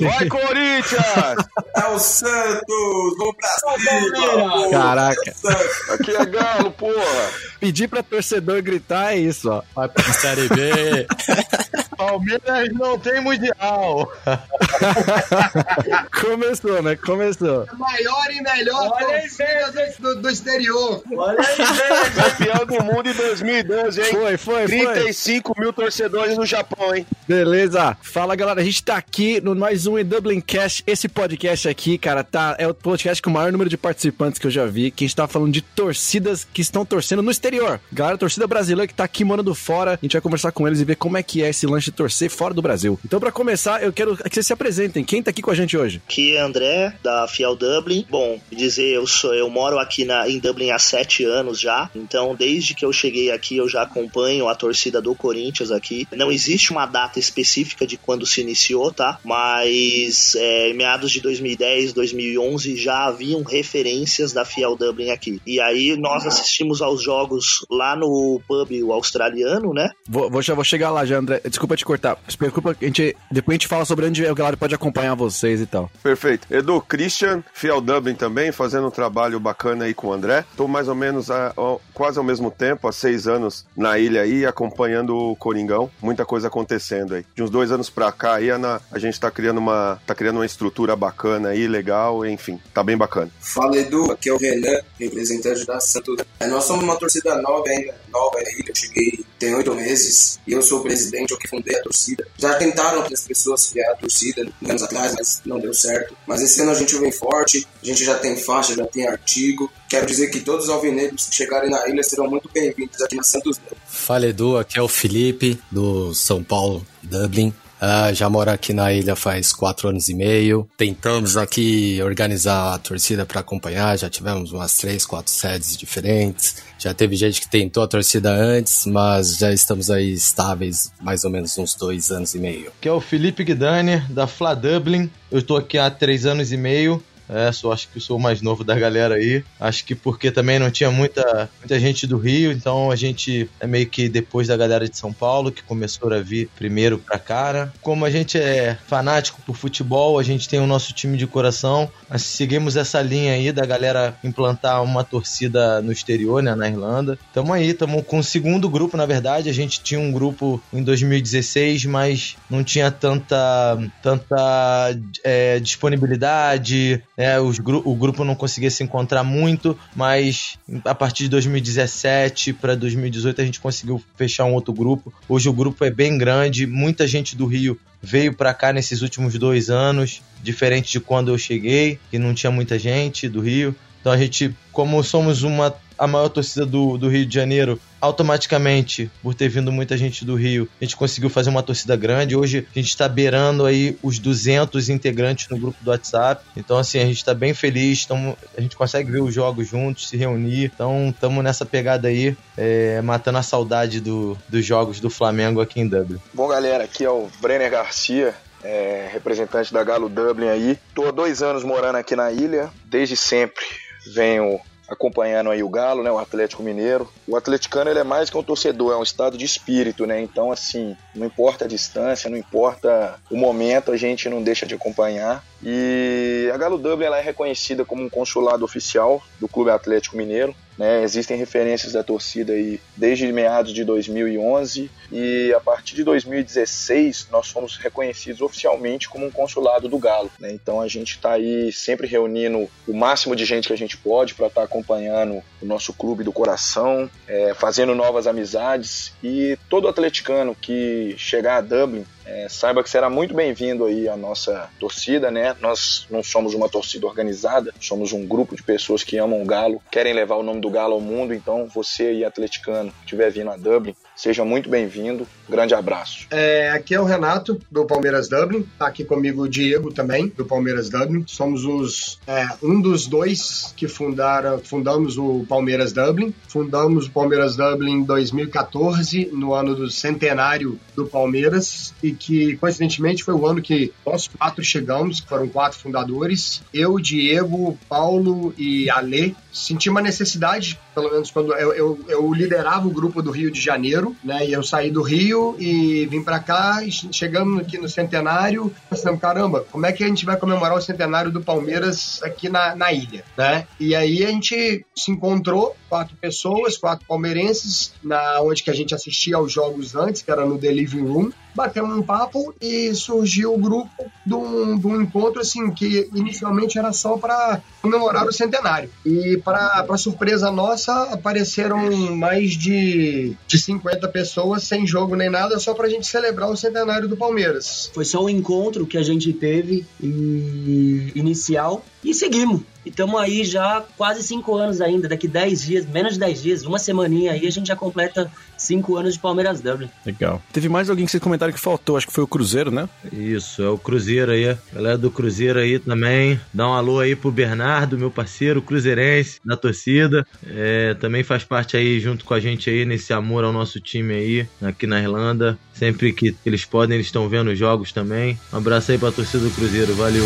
Vai, Corinthians! É o Santos! Vamos pra cima! Caraca! Aqui é Galo, porra! Pedir pra torcedor gritar é isso, ó. Vai pra Série B! Palmeiras não tem mundial. Começou, né? Começou. Maior e melhor Olha torcida do, do exterior. Olha aí! Campeão do mundo em 2012, hein? Foi, foi, foi. 35 mil torcedores no Japão, hein? Beleza. Fala, galera. A gente tá aqui no mais um em Dublin Cast. Esse podcast aqui, cara, tá é o podcast com o maior número de participantes que eu já vi. Que a gente tá falando de torcidas que estão torcendo no exterior. Galera, torcida brasileira que tá aqui morando fora. A gente vai conversar com eles e ver como é que é esse lanche de torcer fora do Brasil. Então, pra começar, eu quero que vocês se apresentem. Quem tá aqui com a gente hoje? Aqui é André, da Fiel Dublin. Bom, dizer, eu sou, eu moro aqui na, em Dublin há sete anos já. Então, desde que eu cheguei aqui, eu já acompanho a torcida do Corinthians aqui. Não existe uma data específica de quando se iniciou, tá? Mas é, em meados de 2010, 2011 já haviam referências da Fiel Dublin aqui. E aí nós assistimos aos jogos lá no pub o australiano, né? Vou, vou, já vou chegar lá já, André. Desculpa te cortar. Desculpa, a gente, depois a gente fala sobre onde a galera pode acompanhar vocês e tal. Perfeito. Edu, Christian, Fiel Dublin também, fazendo um trabalho bacana aí com o André. Tô mais ou menos a, a, quase ao mesmo tempo, há seis anos na ilha aí, acompanhando o Coringão. Muita coisa acontecendo aí. De uns dois anos pra cá aí, a, a gente tá criando uma tá criando uma estrutura bacana aí, legal, enfim, tá bem bacana. Fala Edu, aqui é o Renan, representante da Santos. Nós somos uma torcida nova ainda, nova aí, eu cheguei tem oito meses e eu sou o presidente, eu que fundei a torcida. Já tentaram as pessoas criar a torcida anos atrás, mas não deu certo. Mas esse ano a gente vem forte, a gente já tem faixa, já tem artigo. Quero dizer que todos os alvinegros que chegarem na ilha serão muito bem-vindos aqui na Santos. Fala Edu, aqui é o Felipe, do São Paulo, Dublin. Uh, já moro aqui na ilha faz quatro anos e meio. Tentamos aqui organizar a torcida para acompanhar. Já tivemos umas três, quatro sedes diferentes. Já teve gente que tentou a torcida antes, mas já estamos aí estáveis mais ou menos uns dois anos e meio. Que é o Felipe Guidani, da Fla Dublin. Eu estou aqui há três anos e meio. É, sou, acho que sou o mais novo da galera aí. Acho que porque também não tinha muita, muita gente do Rio, então a gente é meio que depois da galera de São Paulo que começou a vir primeiro pra cara. Como a gente é fanático por futebol, a gente tem o nosso time de coração. Nós seguimos essa linha aí da galera implantar uma torcida no exterior, né, na Irlanda. Tamo aí, tamo com o segundo grupo, na verdade. A gente tinha um grupo em 2016, mas não tinha tanta, tanta é, disponibilidade né? Os gru o grupo não conseguia se encontrar muito, mas a partir de 2017 para 2018 a gente conseguiu fechar um outro grupo. Hoje o grupo é bem grande, muita gente do Rio veio para cá nesses últimos dois anos, diferente de quando eu cheguei, que não tinha muita gente do Rio. Então a gente, como somos uma a maior torcida do, do Rio de Janeiro, automaticamente, por ter vindo muita gente do Rio, a gente conseguiu fazer uma torcida grande. Hoje a gente está beirando aí os 200 integrantes no grupo do WhatsApp. Então, assim, a gente está bem feliz. Tamo, a gente consegue ver os jogos juntos, se reunir. Então, estamos nessa pegada aí, é, matando a saudade do, dos jogos do Flamengo aqui em Dublin. Bom, galera, aqui é o Brenner Garcia. É, representante da Galo Dublin aí. Tô há dois anos morando aqui na ilha, desde sempre venho acompanhando aí o Galo, né, o Atlético Mineiro. O atleticano ele é mais que um torcedor, é um estado de espírito, né? Então assim, não importa a distância, não importa o momento, a gente não deixa de acompanhar. E a Galo Dublin ela é reconhecida como um consulado oficial do Clube Atlético Mineiro. Né? Existem referências da torcida aí desde meados de 2011 e a partir de 2016 nós fomos reconhecidos oficialmente como um consulado do Galo. Né? Então a gente está aí sempre reunindo o máximo de gente que a gente pode para estar tá acompanhando o nosso clube do coração, é, fazendo novas amizades e todo atleticano que chegar a Dublin é, saiba que será muito bem-vindo aí a nossa torcida, né? Nós não somos uma torcida organizada, somos um grupo de pessoas que amam o Galo, querem levar o nome do Galo ao mundo, então você aí, atleticano, que estiver vindo a Dublin, seja muito bem-vindo. Grande abraço. É, aqui é o Renato, do Palmeiras Dublin. Tá aqui comigo o Diego também, do Palmeiras Dublin. Somos os é, um dos dois que fundaram, fundamos o Palmeiras Dublin. Fundamos o Palmeiras Dublin em 2014, no ano do centenário do Palmeiras, e que, coincidentemente, foi o ano que nós quatro chegamos, foram quatro fundadores. Eu, Diego, Paulo e Alê. Senti uma necessidade, pelo menos quando eu, eu, eu liderava o grupo do Rio de Janeiro, Né? E eu saí do Rio e vim para cá, e chegamos aqui no centenário, pensando, caramba, como é que a gente vai comemorar o centenário do Palmeiras aqui na, na ilha, né? E aí a gente se encontrou, quatro pessoas, quatro palmeirenses, na onde que a gente assistia aos jogos antes, que era no The Living Room, batemos um papo e surgiu o grupo de um, de um encontro assim que inicialmente era só para comemorar o centenário. E para surpresa nossa, apareceram mais de, de 50 pessoas sem jogo nem nada, só para a gente celebrar o centenário do Palmeiras. Foi só um encontro que a gente teve inicial e seguimos. E estamos aí já quase cinco anos ainda. Daqui dez dias, menos de dez dias, uma semaninha aí, a gente já completa cinco anos de Palmeiras Dublin. Legal. Teve mais alguém que vocês comentaram que faltou, acho que foi o Cruzeiro, né? Isso, é o Cruzeiro aí. Galera do Cruzeiro aí também. Dá um alô aí pro Bernardo, meu parceiro, cruzeirense, da torcida. É, também faz parte aí junto com a gente aí nesse amor ao nosso time aí, aqui na Irlanda. Sempre que eles podem, eles estão vendo os jogos também. Um abraço aí pra torcida do Cruzeiro, valeu.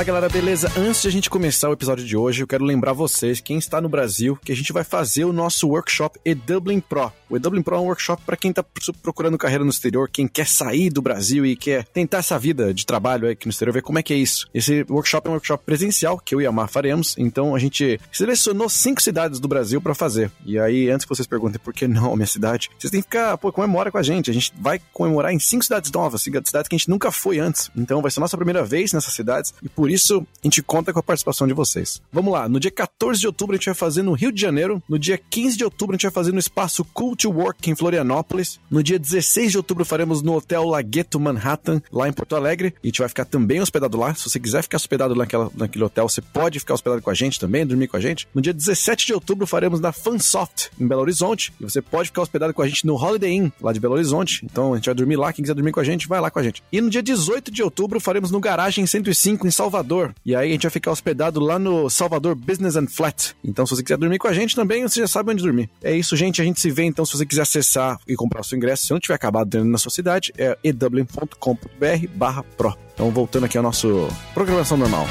Fala galera, beleza? Antes de a gente começar o episódio de hoje, eu quero lembrar vocês, quem está no Brasil, que a gente vai fazer o nosso workshop E-Dublin Pro. O E-Dublin Pro é um workshop para quem está procurando carreira no exterior, quem quer sair do Brasil e quer tentar essa vida de trabalho aqui no exterior, ver como é que é isso. Esse workshop é um workshop presencial que eu e a Mar faremos, então a gente selecionou cinco cidades do Brasil para fazer. E aí, antes que vocês perguntem por que não a minha cidade, vocês têm que ficar, pô, comemora com a gente. A gente vai comemorar em cinco cidades novas, cidades que a gente nunca foi antes. Então vai ser a nossa primeira vez nessas cidades e por isso a gente conta com a participação de vocês. Vamos lá, no dia 14 de outubro a gente vai fazer no Rio de Janeiro, no dia 15 de outubro a gente vai fazer no espaço Cult Work em Florianópolis, no dia 16 de outubro faremos no Hotel Lagueto Manhattan, lá em Porto Alegre, e a gente vai ficar também hospedado lá. Se você quiser ficar hospedado naquela, naquele hotel, você pode ficar hospedado com a gente também, dormir com a gente. No dia 17 de outubro faremos na Fansoft, em Belo Horizonte, e você pode ficar hospedado com a gente no Holiday Inn, lá de Belo Horizonte. Então a gente vai dormir lá, quem quiser dormir com a gente, vai lá com a gente. E no dia 18 de outubro faremos no Garagem 105 em Salvador. E aí a gente vai ficar hospedado lá no Salvador Business and Flat. Então, se você quiser dormir com a gente também, você já sabe onde dormir. É isso, gente. A gente se vê, então, se você quiser acessar e comprar o seu ingresso, se não tiver acabado dentro na sua cidade, é edublin.com.br barra pro. Então, voltando aqui ao nosso programação normal.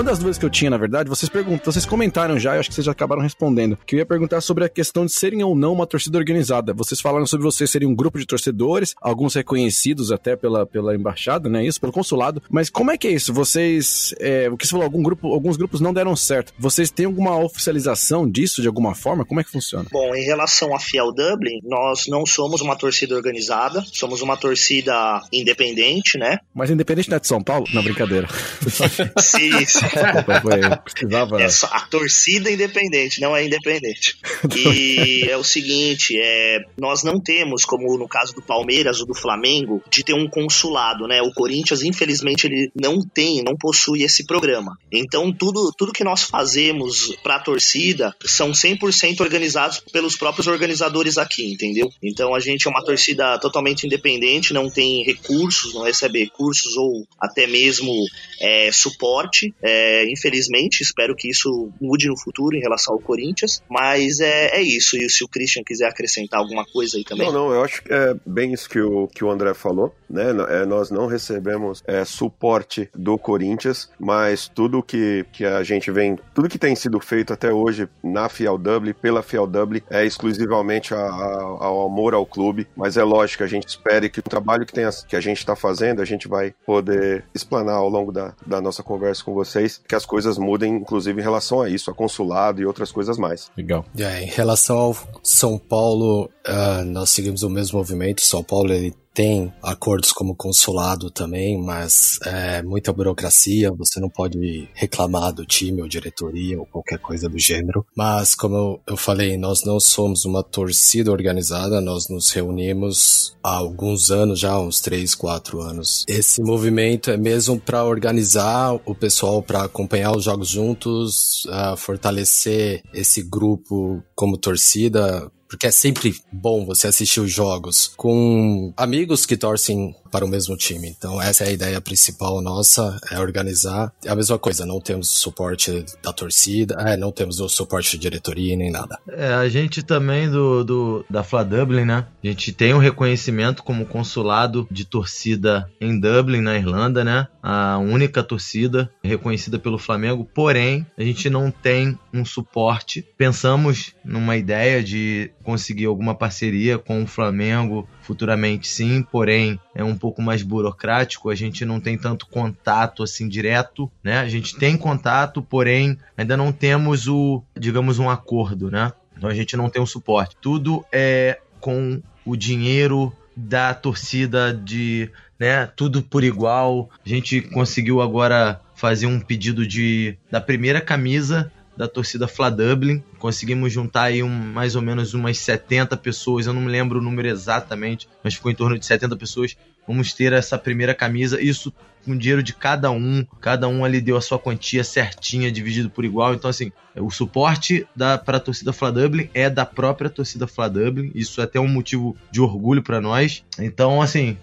Uma das dúvidas que eu tinha, na verdade, vocês perguntam, vocês comentaram já, eu acho que vocês já acabaram respondendo, que eu ia perguntar sobre a questão de serem ou não uma torcida organizada. Vocês falaram sobre vocês serem um grupo de torcedores, alguns reconhecidos até pela, pela embaixada, né? Isso, pelo consulado. Mas como é que é isso? Vocês, é, o que você falou, algum grupo, alguns grupos não deram certo. Vocês têm alguma oficialização disso de alguma forma? Como é que funciona? Bom, em relação à Fiel Dublin, nós não somos uma torcida organizada, somos uma torcida independente, né? Mas independente não é de São Paulo? Não, brincadeira. sim, sim. Foi, precisava... É só a torcida independente, não é independente. E é o seguinte, é, nós não temos, como no caso do Palmeiras ou do Flamengo, de ter um consulado, né? O Corinthians, infelizmente, ele não tem, não possui esse programa. Então, tudo, tudo que nós fazemos para a torcida são 100% organizados pelos próprios organizadores aqui, entendeu? Então, a gente é uma torcida totalmente independente, não tem recursos, não recebe recursos ou até mesmo é, suporte. É, infelizmente, espero que isso mude no futuro em relação ao Corinthians, mas é, é isso. E se o Christian quiser acrescentar alguma coisa aí também. Não, não, eu acho que é bem isso que o, que o André falou, né? É, nós não recebemos é, suporte do Corinthians, mas tudo que, que a gente vem, tudo que tem sido feito até hoje na Fiel Dublin, pela Fiel Dublin, é exclusivamente a, a, ao amor ao clube, mas é lógico, a gente espera que o trabalho que, tem, que a gente está fazendo, a gente vai poder explanar ao longo da, da nossa conversa com vocês, que as coisas mudem, inclusive em relação a isso, a consulado e outras coisas mais. Legal. É, em relação ao São Paulo, uh, nós seguimos o mesmo movimento. São Paulo ele tem acordos como consulado também, mas é muita burocracia, você não pode reclamar do time ou diretoria ou qualquer coisa do gênero. Mas, como eu falei, nós não somos uma torcida organizada, nós nos reunimos há alguns anos já, uns 3, 4 anos. Esse movimento é mesmo para organizar o pessoal para acompanhar os jogos juntos, uh, fortalecer esse grupo como torcida, porque é sempre bom você assistir os jogos com amigos que torcem para o mesmo time. Então essa é a ideia principal nossa, é organizar. É a mesma coisa, não temos suporte da torcida, é, não temos o suporte de diretoria nem nada. É, a gente também do, do da Fla Dublin, né? A gente tem um reconhecimento como consulado de torcida em Dublin, na Irlanda, né? A única torcida reconhecida pelo Flamengo, porém, a gente não tem um suporte. Pensamos numa ideia de conseguir alguma parceria com o Flamengo futuramente sim, porém é um pouco mais burocrático, a gente não tem tanto contato assim direto, né? A gente tem contato, porém ainda não temos o, digamos, um acordo, né? Então a gente não tem um suporte. Tudo é com o dinheiro da torcida de, né, tudo por igual. A gente conseguiu agora fazer um pedido de da primeira camisa da torcida Fla Dublin. Conseguimos juntar aí um, mais ou menos umas 70 pessoas, eu não me lembro o número exatamente, mas ficou em torno de 70 pessoas. Vamos ter essa primeira camisa, isso com dinheiro de cada um, cada um ali deu a sua quantia certinha, dividido por igual. Então, assim, o suporte para a torcida Fla Dublin é da própria torcida Fla Dublin, isso é até um motivo de orgulho para nós. Então, assim,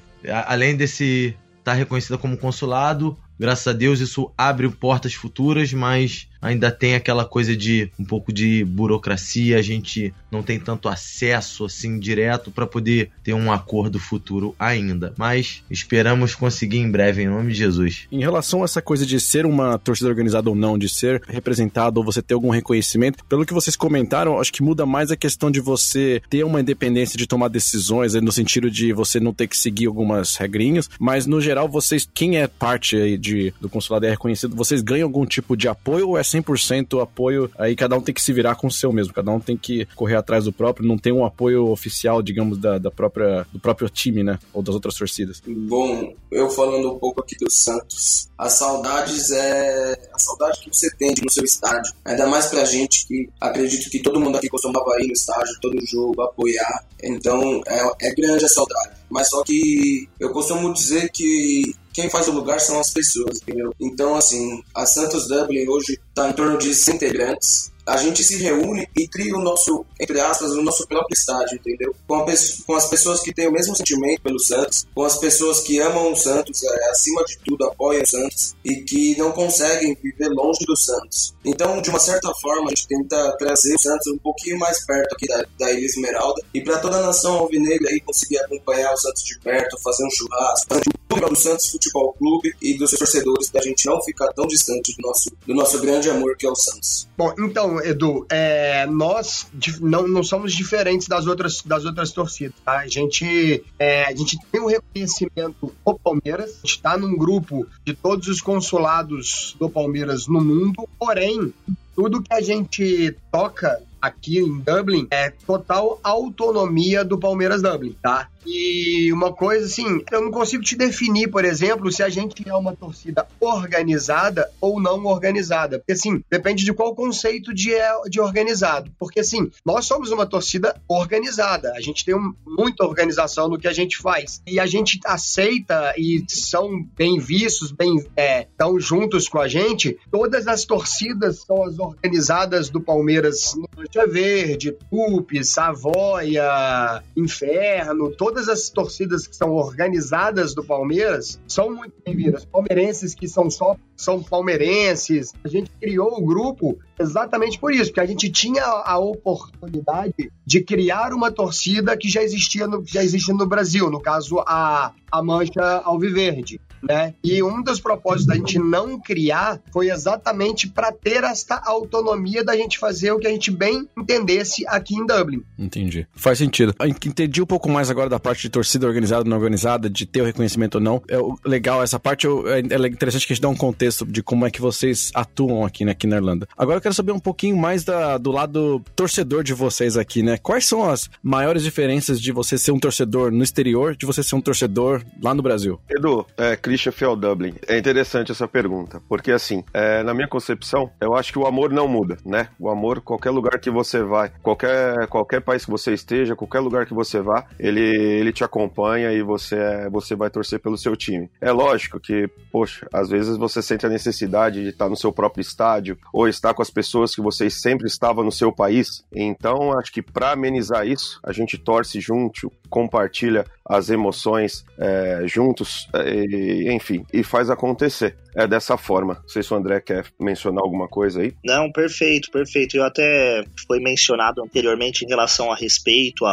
além desse estar tá reconhecida como consulado, graças a Deus isso abre portas futuras, mas ainda tem aquela coisa de um pouco de burocracia, a gente não tem tanto acesso assim direto para poder ter um acordo futuro ainda. Mas esperamos conseguir em breve, em nome de Jesus. Em relação a essa coisa de ser uma torcida organizada ou não, de ser representado ou você ter algum reconhecimento, pelo que vocês comentaram, acho que muda mais a questão de você ter uma independência de tomar decisões, no sentido de você não ter que seguir algumas regrinhas, mas no geral vocês, quem é parte de, do consulado é reconhecido, vocês ganham algum tipo de apoio ou é 100% apoio, aí cada um tem que se virar com o seu mesmo, cada um tem que correr atrás do próprio, não tem um apoio oficial, digamos, da, da própria, do próprio time, né? Ou das outras torcidas. Bom, eu falando um pouco aqui do Santos, as saudades é a saudade que você tem no seu estádio, ainda mais pra gente que acredito que todo mundo aqui costumava ir no estádio, todo jogo, apoiar, então é, é grande a saudade. Mas só que eu costumo dizer que quem faz o lugar são as pessoas, entendeu? Então, assim, a Santos Dublin hoje está em torno de 100 integrantes a gente se reúne e cria o nosso, entre aspas, o nosso próprio estádio, entendeu? Com, com, as pessoas que têm o mesmo sentimento pelo Santos, com as pessoas que amam o Santos, é, acima de tudo apoiam o Santos e que não conseguem viver longe do Santos. Então, de uma certa forma, a gente tenta trazer o Santos um pouquinho mais perto aqui da, da Ilha Esmeralda e para toda a nação alvinegra aí conseguir acompanhar o Santos de perto, fazer um churrasco, fazer um do Santos Futebol Clube e dos torcedores, da gente não ficar tão distante do nosso, do nosso grande amor que é o Santos. Bom, então, Edu, é, nós não, não somos diferentes das outras, das outras torcidas. Tá? A, gente, é, a gente tem um reconhecimento do Palmeiras, a gente está num grupo de todos os consulados do Palmeiras no mundo, porém, tudo que a gente toca aqui em Dublin é total autonomia do Palmeiras Dublin, tá? E uma coisa assim, eu não consigo te definir, por exemplo, se a gente é uma torcida organizada ou não organizada. Porque assim, depende de qual conceito de, é, de organizado. Porque assim, nós somos uma torcida organizada. A gente tem um, muita organização no que a gente faz. E a gente aceita e são bem vistos, bem é, estão juntos com a gente. Todas as torcidas são as organizadas do Palmeiras Mancha Verde, Tupi, Savoia, Inferno, todas todas as torcidas que são organizadas do Palmeiras são muito bem-vindas. Palmeirenses que são só são palmeirenses. A gente criou o grupo exatamente por isso, porque a gente tinha a oportunidade de criar uma torcida que já existia no, já existia no Brasil, no caso a, a Mancha Alviverde né? E um dos propósitos da gente não criar foi exatamente para ter esta autonomia da gente fazer o que a gente bem entendesse aqui em Dublin. Entendi. Faz sentido. Entendi um pouco mais agora da parte de torcida organizada ou não organizada, de ter o reconhecimento ou não. É legal, essa parte é, é interessante que a gente dá um contexto de como é que vocês atuam aqui, né, aqui na Irlanda. Agora eu quero saber um pouquinho mais da, do lado torcedor de vocês aqui, né? Quais são as maiores diferenças de você ser um torcedor no exterior de você ser um torcedor lá no Brasil? Edu, é, Christian Fiel Dublin. É interessante essa pergunta, porque assim, é, na minha concepção, eu acho que o amor não muda, né? O amor, qualquer lugar que você vai, qualquer, qualquer país que você esteja, qualquer lugar que você vá, ele, ele te acompanha e você, é, você vai torcer pelo seu time. É lógico que, poxa, às vezes você sente a necessidade de estar no seu próprio estádio ou estar com as pessoas que você sempre estava no seu país. Então, acho que para amenizar isso, a gente torce junto, compartilha as emoções é, juntos, é, e, enfim, e faz acontecer. É dessa forma. Não sei se o André quer mencionar alguma coisa aí. Não, perfeito, perfeito. Eu até foi mencionado anteriormente em relação a respeito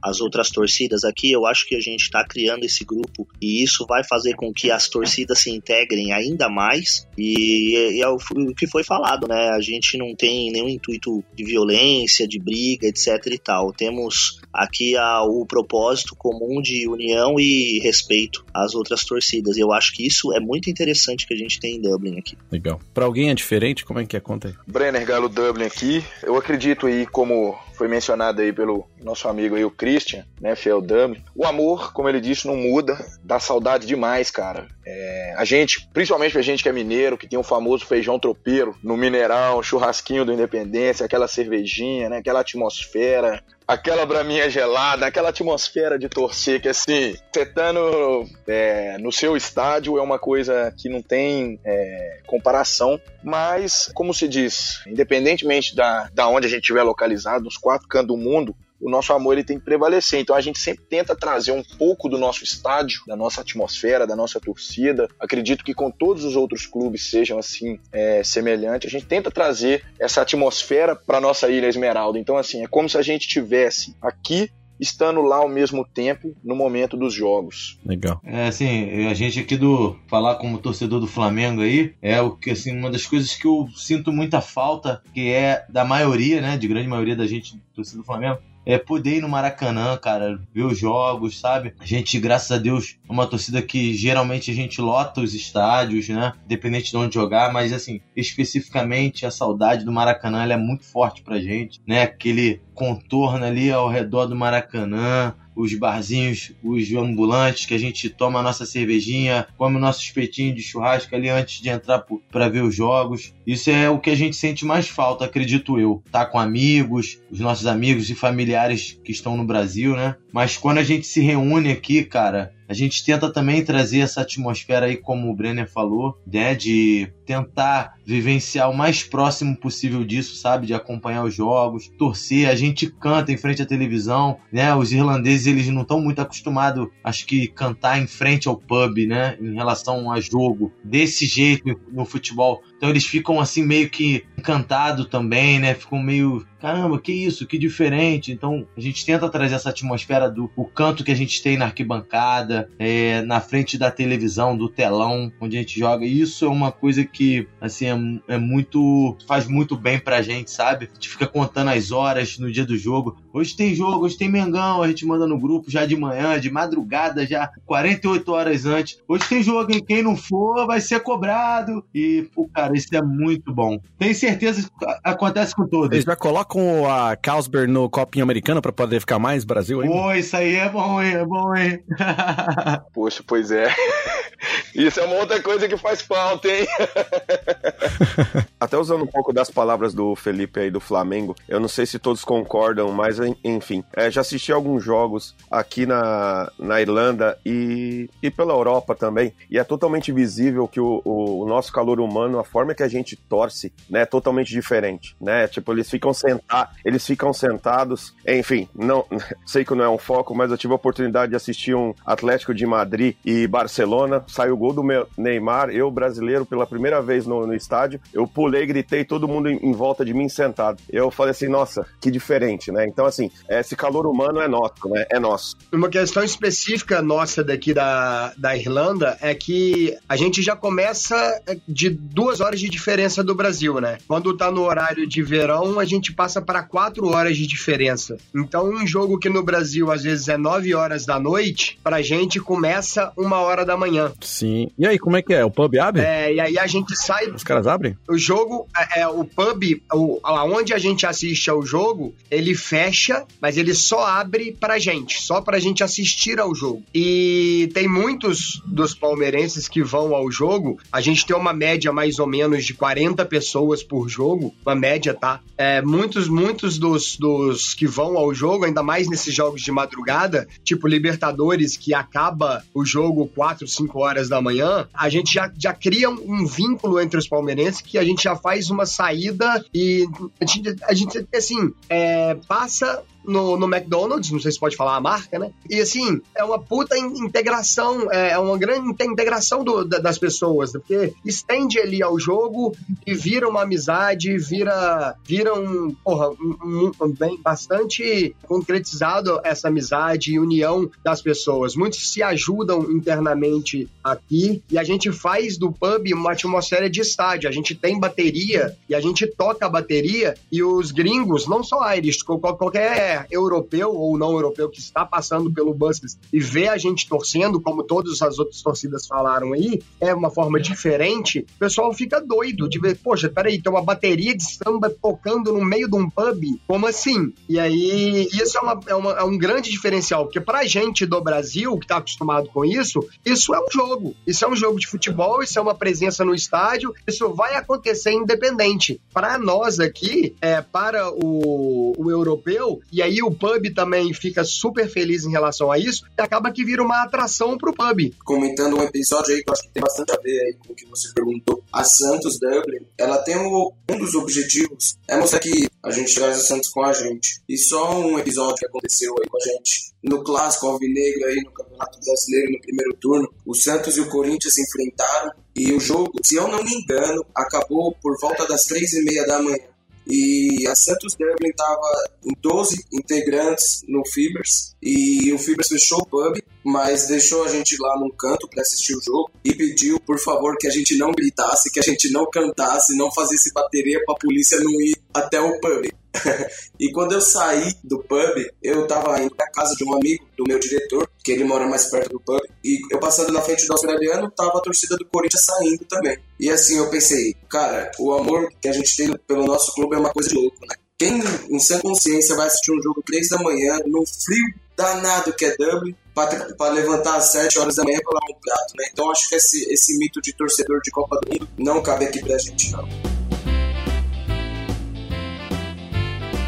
às outras torcidas aqui. Eu acho que a gente está criando esse grupo e isso vai fazer com que as torcidas se integrem ainda mais. E, e é o, o que foi falado, né? A gente não tem nenhum intuito de violência, de briga, etc. e tal. Temos aqui a, o propósito comum de união e respeito às outras torcidas. E eu acho que isso é muito interessante que a gente tem em Dublin aqui. Legal. Para alguém é diferente? Como é que é? Conta aí. Brenner Galo Dublin aqui. Eu acredito aí, como foi mencionado aí pelo nosso amigo aí, o Christian, né, Fiel Dublin. O amor, como ele disse, não muda. Dá saudade demais, cara. É, a gente, principalmente a gente que é mineiro, que tem o famoso feijão tropeiro no Mineirão, churrasquinho do Independência, aquela cervejinha, né, aquela atmosfera, aquela braminha gelada, aquela atmosfera de torcer que assim, setando é, no seu estádio é uma coisa que não tem é, comparação, mas como se diz, independentemente da, da onde a gente estiver localizado, nos quatro cantos do mundo, o nosso amor ele tem que prevalecer. Então a gente sempre tenta trazer um pouco do nosso estádio, da nossa atmosfera, da nossa torcida. Acredito que com todos os outros clubes sejam assim é, semelhantes. A gente tenta trazer essa atmosfera para nossa Ilha Esmeralda. Então assim é como se a gente tivesse aqui estando lá ao mesmo tempo no momento dos jogos. Legal. É assim, a gente aqui do falar como torcedor do Flamengo aí, é o que assim, uma das coisas que eu sinto muita falta, que é da maioria, né, de grande maioria da gente torcedor do Flamengo, é poder ir no Maracanã, cara, ver os jogos, sabe? A gente, graças a Deus, é uma torcida que geralmente a gente lota os estádios, né? Independente de onde jogar, mas assim, especificamente a saudade do Maracanã é muito forte pra gente, né? Aquele contorno ali ao redor do Maracanã, os barzinhos, os ambulantes, que a gente toma a nossa cervejinha, come o nosso espetinho de churrasco ali antes de entrar para ver os jogos. Isso é o que a gente sente mais falta, acredito eu. Tá com amigos, os nossos amigos e familiares que estão no Brasil, né? Mas quando a gente se reúne aqui, cara, a gente tenta também trazer essa atmosfera aí, como o Brenner falou, né, de tentar vivenciar o mais próximo possível disso, sabe, de acompanhar os jogos, torcer, a gente canta em frente à televisão, né, os irlandeses eles não estão muito acostumados, acho que cantar em frente ao pub, né, em relação a jogo, desse jeito no futebol, então eles ficam assim meio que encantados também, né, ficam meio caramba, que isso, que diferente. Então a gente tenta trazer essa atmosfera do o canto que a gente tem na arquibancada, é, na frente da televisão, do telão, onde a gente joga. Isso é uma coisa que, assim, é, é, muito. faz muito bem pra gente, sabe? A gente fica contando as horas no dia do jogo. Hoje tem jogo, hoje tem Mengão, a gente manda no grupo já de manhã, de madrugada, já 48 horas antes. Hoje tem jogo, hein? Quem não for vai ser cobrado. E, pô, cara, isso é muito bom. Tenho certeza que acontece com todos. Eles já colocam a Carlsberg no copinho americano pra poder ficar mais Brasil ainda? Pô, isso aí é bom, hein? É bom, hein? Poxa, pois é. Isso é uma outra coisa que faz falta, hein? Até usando um pouco das palavras do Felipe aí do Flamengo, eu não sei se todos concordam, mas enfim, é, já assisti alguns jogos aqui na, na Irlanda e, e pela Europa também, e é totalmente visível que o, o, o nosso calor humano, a forma que a gente torce, né, é totalmente diferente, né? Tipo, eles ficam sentados, eles ficam sentados, enfim, não sei que não é um foco, mas eu tive a oportunidade de assistir um Atlético de Madrid e Barcelona, saiu o gol do Neymar, eu brasileiro pela primeira vez no, no estádio, eu pulei, gritei, todo mundo em, em, volta de mim sentado. Eu falei assim, nossa, que diferente, né? Então, assim, esse calor humano é nosso, né? É nosso. Uma questão específica nossa daqui da, da Irlanda é que a gente já começa de duas horas de diferença do Brasil, né? Quando tá no horário de verão, a gente passa para quatro horas de diferença. Então, um jogo que no Brasil às vezes é nove horas da noite, pra gente começa uma hora da manhã. Sim. E aí, como é que é? O pub abre? É, e aí a gente sai. Os caras abrem? O jogo, é, é o pub, o, aonde a gente assiste ao jogo, ele fecha, mas ele só abre pra gente, só pra gente assistir ao jogo. E tem muitos dos palmeirenses que vão ao jogo, a gente tem uma média mais ou menos de 40 pessoas por jogo, uma média, tá? É, muitos, muitos dos, dos que vão ao jogo, ainda mais nesses jogos de madrugada, tipo Libertadores, que acaba o jogo 4, 5 horas da manhã, a gente já, já cria um, um vínculo entre os palmeirenses que a gente já faz uma saída e a gente, a gente assim, é, passa no, no McDonald's, não sei se pode falar a marca, né? E assim, é uma puta integração, é, é uma grande integração do, das pessoas, né? porque estende ali ao jogo e vira uma amizade, vira, vira um, porra, um, um, bem bastante concretizado essa amizade e união das pessoas. Muitos se ajudam internamente aqui e a gente faz do pub uma atmosfera de estádio. A gente tem bateria e a gente toca a bateria e os gringos, não só Irish, qualquer europeu ou não europeu que está passando pelo Buses e vê a gente torcendo, como todas as outras torcidas falaram aí, é uma forma diferente, o pessoal fica doido de ver, poxa, peraí, tem uma bateria de samba tocando no meio de um pub, como assim? E aí, isso é, uma, é, uma, é um grande diferencial, porque pra gente do Brasil, que tá acostumado com isso, isso é um jogo. Isso é um jogo de futebol, isso é uma presença no estádio, isso vai acontecer independente. Para nós aqui, é, para o, o europeu, e aí o pub também fica super feliz em relação a isso, e acaba que vira uma atração pro pub. Comentando um episódio aí que eu acho que tem bastante a ver aí com o que você perguntou, a Santos Dublin, ela tem um, um dos objetivos é mostrar que a gente traz a Santos com a gente. E só um episódio que aconteceu aí com a gente no clássico alvinegro aí no Campeonato Brasileiro no primeiro turno, o Santos e o Corinthians se enfrentaram e o jogo, se eu não me engano, acabou por volta das três e meia da manhã. E a Santos Dublin estava em 12 integrantes no Fibers e o Fibers fechou o pub, mas deixou a gente lá num canto para assistir o jogo e pediu, por favor, que a gente não gritasse, que a gente não cantasse, não fazesse bateria para a polícia não ir até o pub. E quando eu saí do pub, eu tava indo pra casa de um amigo do meu diretor, que ele mora mais perto do pub, e eu passando na frente do australiano, tava a torcida do Corinthians saindo também. E assim eu pensei, cara, o amor que a gente tem pelo nosso clube é uma coisa de louco, né? Quem em sã consciência vai assistir um jogo 3 da manhã, no frio danado que é Dublin, para levantar às 7 horas da manhã para lavar um prato, né? Então acho que esse, esse mito de torcedor de Copa do Mundo não cabe aqui pra gente, não.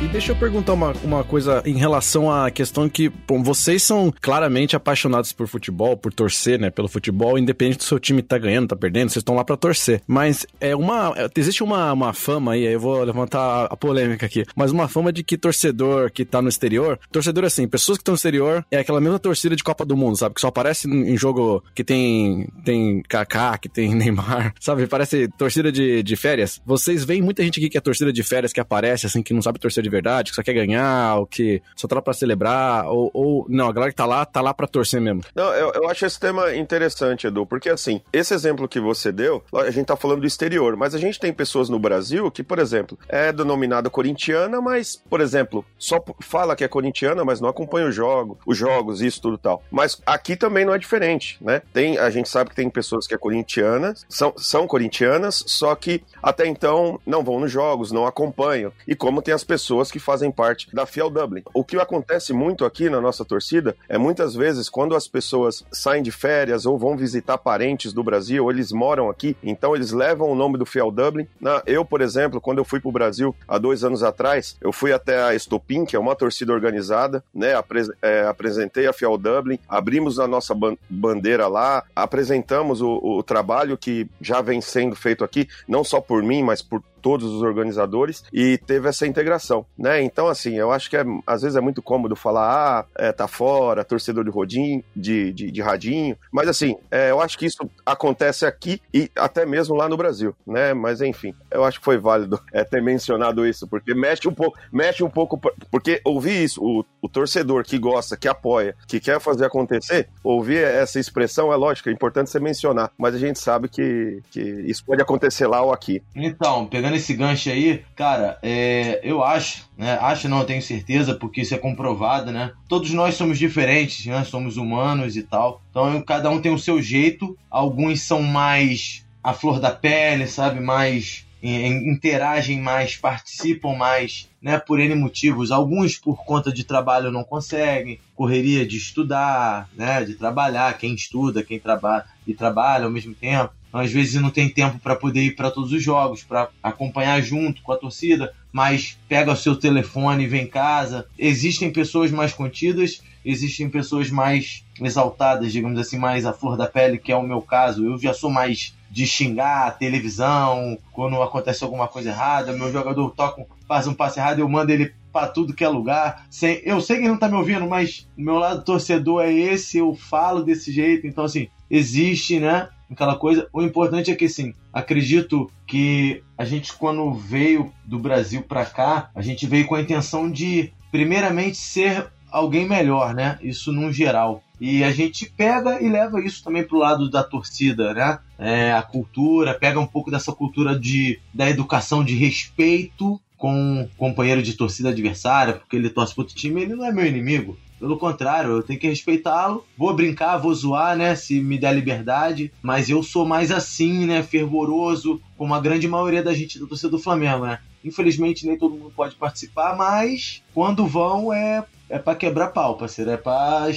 E deixa eu perguntar uma, uma coisa em relação à questão que, bom, vocês são claramente apaixonados por futebol, por torcer, né, pelo futebol, independente do seu time tá ganhando, tá perdendo, vocês estão lá para torcer. Mas é uma, existe uma, uma fama aí, eu vou levantar a polêmica aqui, mas uma fama de que torcedor que tá no exterior, torcedor assim, pessoas que estão no exterior, é aquela mesma torcida de Copa do Mundo, sabe, que só aparece em jogo que tem tem Kaká, que tem Neymar, sabe, parece torcida de, de férias. Vocês veem muita gente aqui que é torcida de férias que aparece assim, que não sabe torcer de verdade, que só quer ganhar, ou que só tá lá pra celebrar, ou, ou não, a galera que tá lá, tá lá pra torcer mesmo. Não, eu, eu acho esse tema interessante, Edu, porque assim, esse exemplo que você deu, a gente tá falando do exterior, mas a gente tem pessoas no Brasil que, por exemplo, é denominada corintiana, mas, por exemplo, só fala que é corintiana, mas não acompanha o jogo, os jogos, isso, tudo tal. Mas aqui também não é diferente, né? Tem, a gente sabe que tem pessoas que é corintianas, são, são corintianas, só que até então não vão nos jogos, não acompanham. E como tem as pessoas que fazem parte da Fiel Dublin. O que acontece muito aqui na nossa torcida é muitas vezes quando as pessoas saem de férias ou vão visitar parentes do Brasil, ou eles moram aqui, então eles levam o nome do Fiel Dublin. eu, por exemplo, quando eu fui para o Brasil há dois anos atrás, eu fui até a Estopim, que é uma torcida organizada, né? Apre é, apresentei a Fiel Dublin, abrimos a nossa ban bandeira lá, apresentamos o, o trabalho que já vem sendo feito aqui, não só por mim, mas por todos os organizadores e teve essa integração, né? Então, assim, eu acho que é, às vezes é muito cômodo falar, ah, é, tá fora, torcedor de rodinho, de, de, de radinho, mas assim, é, eu acho que isso acontece aqui e até mesmo lá no Brasil, né? Mas enfim, eu acho que foi válido é, ter mencionado isso, porque mexe um pouco, mexe um pouco, porque ouvir isso, o, o torcedor que gosta, que apoia, que quer fazer acontecer, ouvir essa expressão é lógico, é importante você mencionar, mas a gente sabe que, que isso pode acontecer lá ou aqui. Então, pegando pegando esse gancho aí, cara, é, eu acho, né? Acho não, eu tenho certeza, porque isso é comprovado, né? Todos nós somos diferentes, né? Somos humanos e tal. Então cada um tem o seu jeito. Alguns são mais a flor da pele, sabe? Mais interagem mais, participam mais, né, por N motivos. Alguns por conta de trabalho não conseguem, correria de estudar, né, de trabalhar, quem estuda, quem trabalha e trabalha ao mesmo tempo. Às vezes não tem tempo para poder ir para todos os jogos, para acompanhar junto com a torcida, mas pega o seu telefone e vem em casa. Existem pessoas mais contidas, existem pessoas mais exaltadas, digamos assim, mais à flor da pele, que é o meu caso. Eu já sou mais de xingar a televisão quando acontece alguma coisa errada, meu jogador toca, faz um passe errado, eu mando ele para tudo que é lugar. Eu sei que não tá me ouvindo, mas o meu lado torcedor é esse, eu falo desse jeito. Então, assim, existe, né? Aquela coisa. O importante é que, assim, acredito que a gente, quando veio do Brasil para cá, a gente veio com a intenção de, primeiramente, ser alguém melhor, né? Isso num geral. E a gente pega e leva isso também pro lado da torcida, né? É, a cultura, pega um pouco dessa cultura de, da educação de respeito com o companheiro de torcida adversária, porque ele torce pro outro time, ele não é meu inimigo. Pelo contrário, eu tenho que respeitá-lo. Vou brincar, vou zoar, né? Se me der liberdade. Mas eu sou mais assim, né? Fervoroso, como a grande maioria da gente da torcida do Flamengo, né? Infelizmente nem todo mundo pode participar, mas quando vão é é para quebrar pau, parceiro. É pra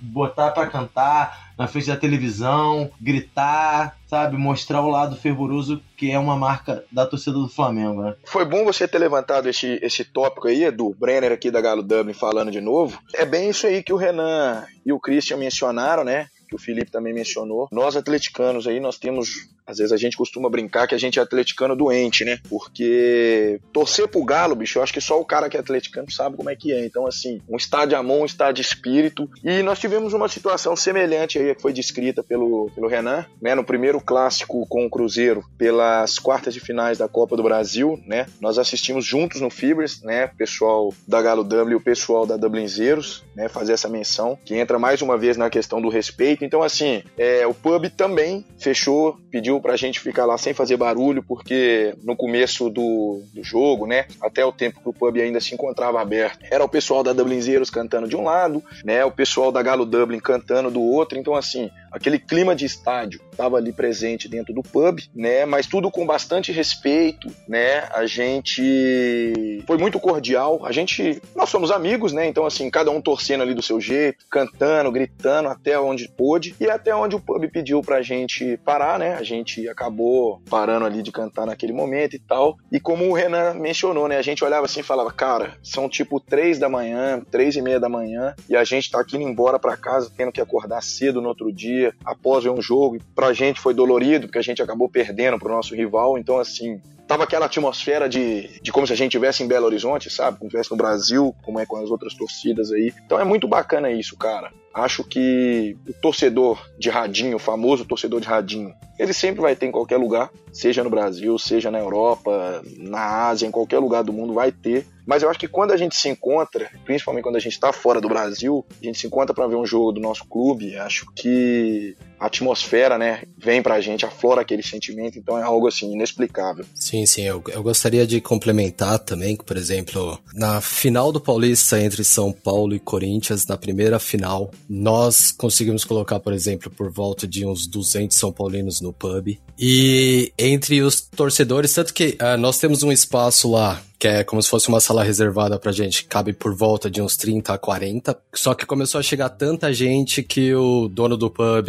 botar para cantar na frente da televisão, gritar, sabe? Mostrar o lado fervoroso que é uma marca da torcida do Flamengo, né? Foi bom você ter levantado esse, esse tópico aí, do Brenner aqui da Galo Dublin falando de novo. É bem isso aí que o Renan e o Christian mencionaram, né? que o Felipe também mencionou. Nós atleticanos aí, nós temos às vezes a gente costuma brincar que a gente é atleticano doente, né? Porque torcer pro Galo, bicho, eu acho que só o cara que é atleticano sabe como é que é. Então, assim, um estado de amor, um estado de espírito. E nós tivemos uma situação semelhante aí que foi descrita pelo, pelo Renan, né? No primeiro clássico com o Cruzeiro, pelas quartas de finais da Copa do Brasil, né? Nós assistimos juntos no Fibers, né? O pessoal da Galo W e o pessoal da Dublinzeiros, né? Fazer essa menção, que entra mais uma vez na questão do respeito. Então, assim, é, o pub também fechou, pediu pediu pra gente ficar lá sem fazer barulho, porque no começo do, do jogo, né, até o tempo que o pub ainda se encontrava aberto, era o pessoal da Dublinzeiros cantando de um lado, né, o pessoal da Galo Dublin cantando do outro, então assim, aquele clima de estádio estava ali presente dentro do pub, né? Mas tudo com bastante respeito, né? A gente foi muito cordial. A gente, nós somos amigos, né? Então assim, cada um torcendo ali do seu jeito, cantando, gritando até onde pôde e até onde o pub pediu pra gente parar, né? A gente acabou parando ali de cantar naquele momento e tal. E como o Renan mencionou, né? A gente olhava assim e falava, cara, são tipo três da manhã, três e meia da manhã e a gente tá aqui indo embora para casa, tendo que acordar cedo no outro dia após um jogo. Pra gente foi dolorido, porque a gente acabou perdendo pro nosso rival. Então, assim, tava aquela atmosfera de, de como se a gente estivesse em Belo Horizonte, sabe? Como se estivesse no Brasil, como é com as outras torcidas aí. Então é muito bacana isso, cara. Acho que o torcedor de radinho, o famoso torcedor de radinho, ele sempre vai ter em qualquer lugar, seja no Brasil, seja na Europa, na Ásia, em qualquer lugar do mundo vai ter. Mas eu acho que quando a gente se encontra, principalmente quando a gente está fora do Brasil, a gente se encontra para ver um jogo do nosso clube, acho que a atmosfera, né, vem pra gente, aflora aquele sentimento, então é algo assim inexplicável. Sim, sim, eu, eu gostaria de complementar também que, por exemplo, na final do Paulista entre São Paulo e Corinthians, na primeira final, nós conseguimos colocar, por exemplo, por volta de uns 200 São Paulinos no pub. E entre os torcedores, tanto que uh, nós temos um espaço lá que é como se fosse uma sala reservada pra gente, cabe por volta de uns 30 a 40. Só que começou a chegar tanta gente que o dono do pub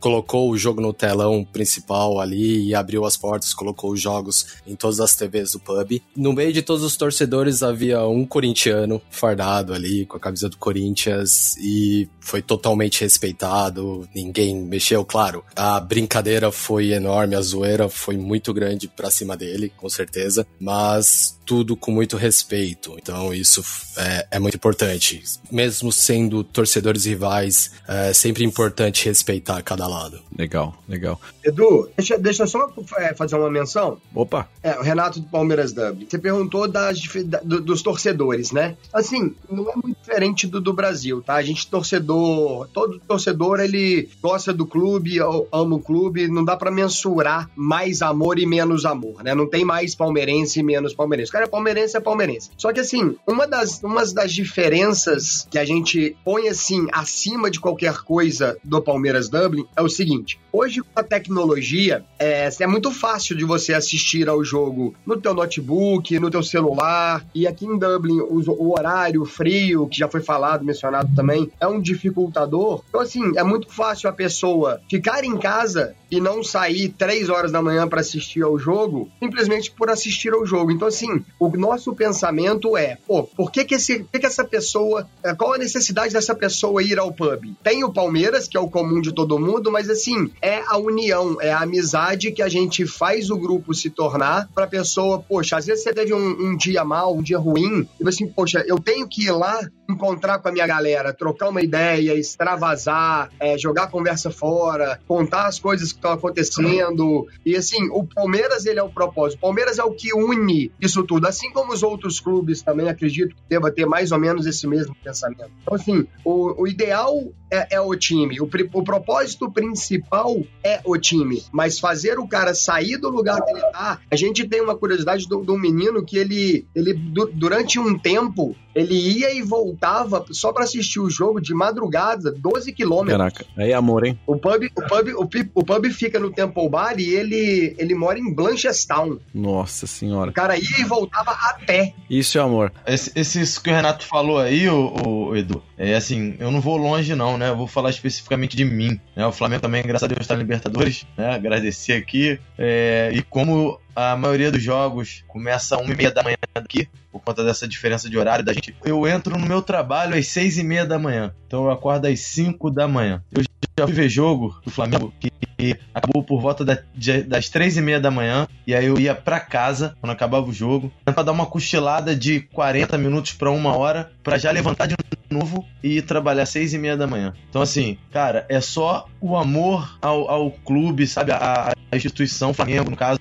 colocou o jogo no telão principal ali e abriu as portas, colocou os jogos em todas as TVs do pub. No meio de todos os torcedores havia um corintiano fardado ali com a camisa do Corinthians e foi totalmente respeitado, ninguém mexeu, claro. A brincadeira foi enorme, a zoeira foi muito grande pra cima dele, com certeza, mas tudo tudo com muito respeito. Então isso é, é muito importante. Mesmo sendo torcedores rivais, é sempre importante respeitar cada lado. Legal, legal. Edu, deixa, deixa eu só é, fazer uma menção. Opa. É, o Renato do Palmeiras Dublin. Você perguntou das, da, dos torcedores, né? Assim, não é muito diferente do, do Brasil, tá? A gente torcedor, todo torcedor ele gosta do clube, ama o clube, não dá para mensurar mais amor e menos amor, né? Não tem mais palmeirense e menos palmeirense. O cara é palmeirense, é palmeirense. Só que assim, uma das, uma das diferenças que a gente põe assim acima de qualquer coisa do Palmeiras Dublin é o seguinte: hoje com a tecnologia é, é muito fácil de você assistir ao jogo no teu notebook, no teu celular. E aqui em Dublin o, o horário frio, que já foi falado, mencionado também, é um dificultador. Então assim, é muito fácil a pessoa ficar em casa e não sair três horas da manhã para assistir ao jogo, simplesmente por assistir ao jogo. Então, assim, o nosso pensamento é, pô, por que que, esse, por que, que essa pessoa, é, qual a necessidade dessa pessoa ir ao pub? Tem o Palmeiras, que é o comum de todo mundo, mas assim, é a união, é a amizade que a gente faz o grupo se tornar pra pessoa, poxa, às vezes você teve um, um dia mal, um dia ruim, e assim, poxa, eu tenho que ir lá encontrar com a minha galera, trocar uma ideia, extravasar, é, jogar a conversa fora, contar as coisas que estão acontecendo. E assim, o Palmeiras ele é o propósito. O Palmeiras é o que une isso tudo, assim como os outros clubes também acredito que deva ter mais ou menos esse mesmo pensamento. Então assim, o, o ideal é, é, o time, o, o propósito principal é o time, mas fazer o cara sair do lugar que ele tá, a gente tem uma curiosidade do, do menino que ele, ele durante um tempo ele ia e voltava só para assistir o jogo de madrugada, 12 quilômetros. Caraca, aí é amor, hein? O pub, o pub, o pub, o pub fica no Temple Bar e ele, ele mora em Blanchestown. Nossa senhora. O cara ia e voltava a pé. Isso é amor. Esse, esse que o Renato falou aí, o, o, Edu, é assim, eu não vou longe não, né? Eu vou falar especificamente de mim. Né? O Flamengo também, graças a Deus, está na Libertadores, né? Agradecer aqui. É, e como a maioria dos jogos começa às 1 e meia da manhã aqui, por conta dessa diferença de horário da gente. Eu entro no meu trabalho às 6 e meia da manhã. Então eu acordo às 5 da manhã. Eu já fui ver jogo do Flamengo que acabou por volta da, de, das 3 e meia da manhã. E aí eu ia para casa quando acabava o jogo, para dar uma cochilada de 40 minutos para uma hora, para já levantar de novo e trabalhar às 6 e meia da manhã. Então, assim, cara, é só o amor ao, ao clube, sabe? A, a instituição Flamengo, no caso,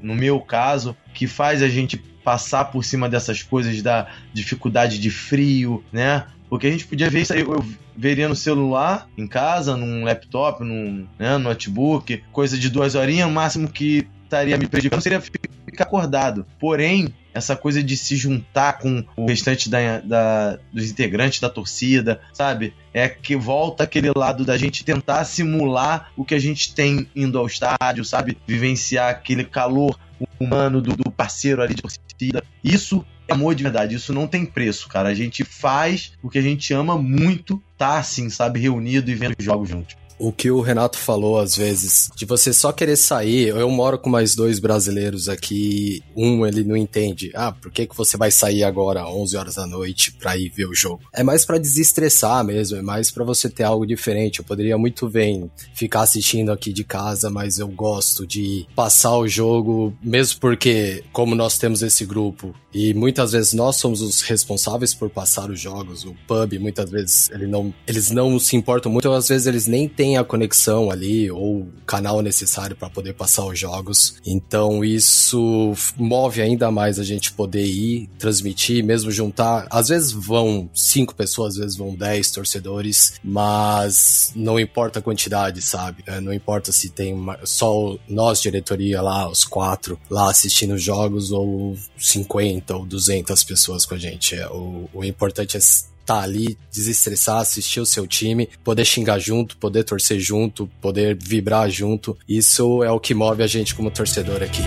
no meu caso, que faz a gente passar por cima dessas coisas da dificuldade de frio, né? Porque a gente podia ver isso aí, eu veria no celular, em casa, num laptop, num né, notebook, coisa de duas horinhas, o máximo que estaria me prejudicando seria ficar acordado. Porém, essa coisa de se juntar com o restante da, da, dos integrantes da torcida, sabe? É que volta aquele lado da gente tentar simular o que a gente tem indo ao estádio, sabe? Vivenciar aquele calor humano do, do parceiro ali de torcida. Isso é amor de verdade, isso não tem preço, cara. A gente faz o que a gente ama muito, tá assim, sabe? Reunido e vendo jogos juntos o que o Renato falou às vezes, de você só querer sair. Eu moro com mais dois brasileiros aqui. Um, ele não entende. Ah, por que, que você vai sair agora, 11 horas da noite, pra ir ver o jogo? É mais para desestressar mesmo, é mais para você ter algo diferente. Eu poderia muito bem ficar assistindo aqui de casa, mas eu gosto de passar o jogo, mesmo porque, como nós temos esse grupo, e muitas vezes nós somos os responsáveis por passar os jogos, o pub, muitas vezes ele não, eles não se importam muito, às vezes eles nem têm a conexão ali ou o canal necessário para poder passar os jogos. Então isso move ainda mais a gente poder ir, transmitir, mesmo juntar. Às vezes vão cinco pessoas, às vezes vão dez torcedores, mas não importa a quantidade, sabe? É, não importa se tem só nós, diretoria lá, os quatro, lá assistindo os jogos, ou 50 ou 200 pessoas com a gente. É, o, o importante é tá ali, desestressar, assistir o seu time, poder xingar junto, poder torcer junto, poder vibrar junto. Isso é o que move a gente como torcedor aqui.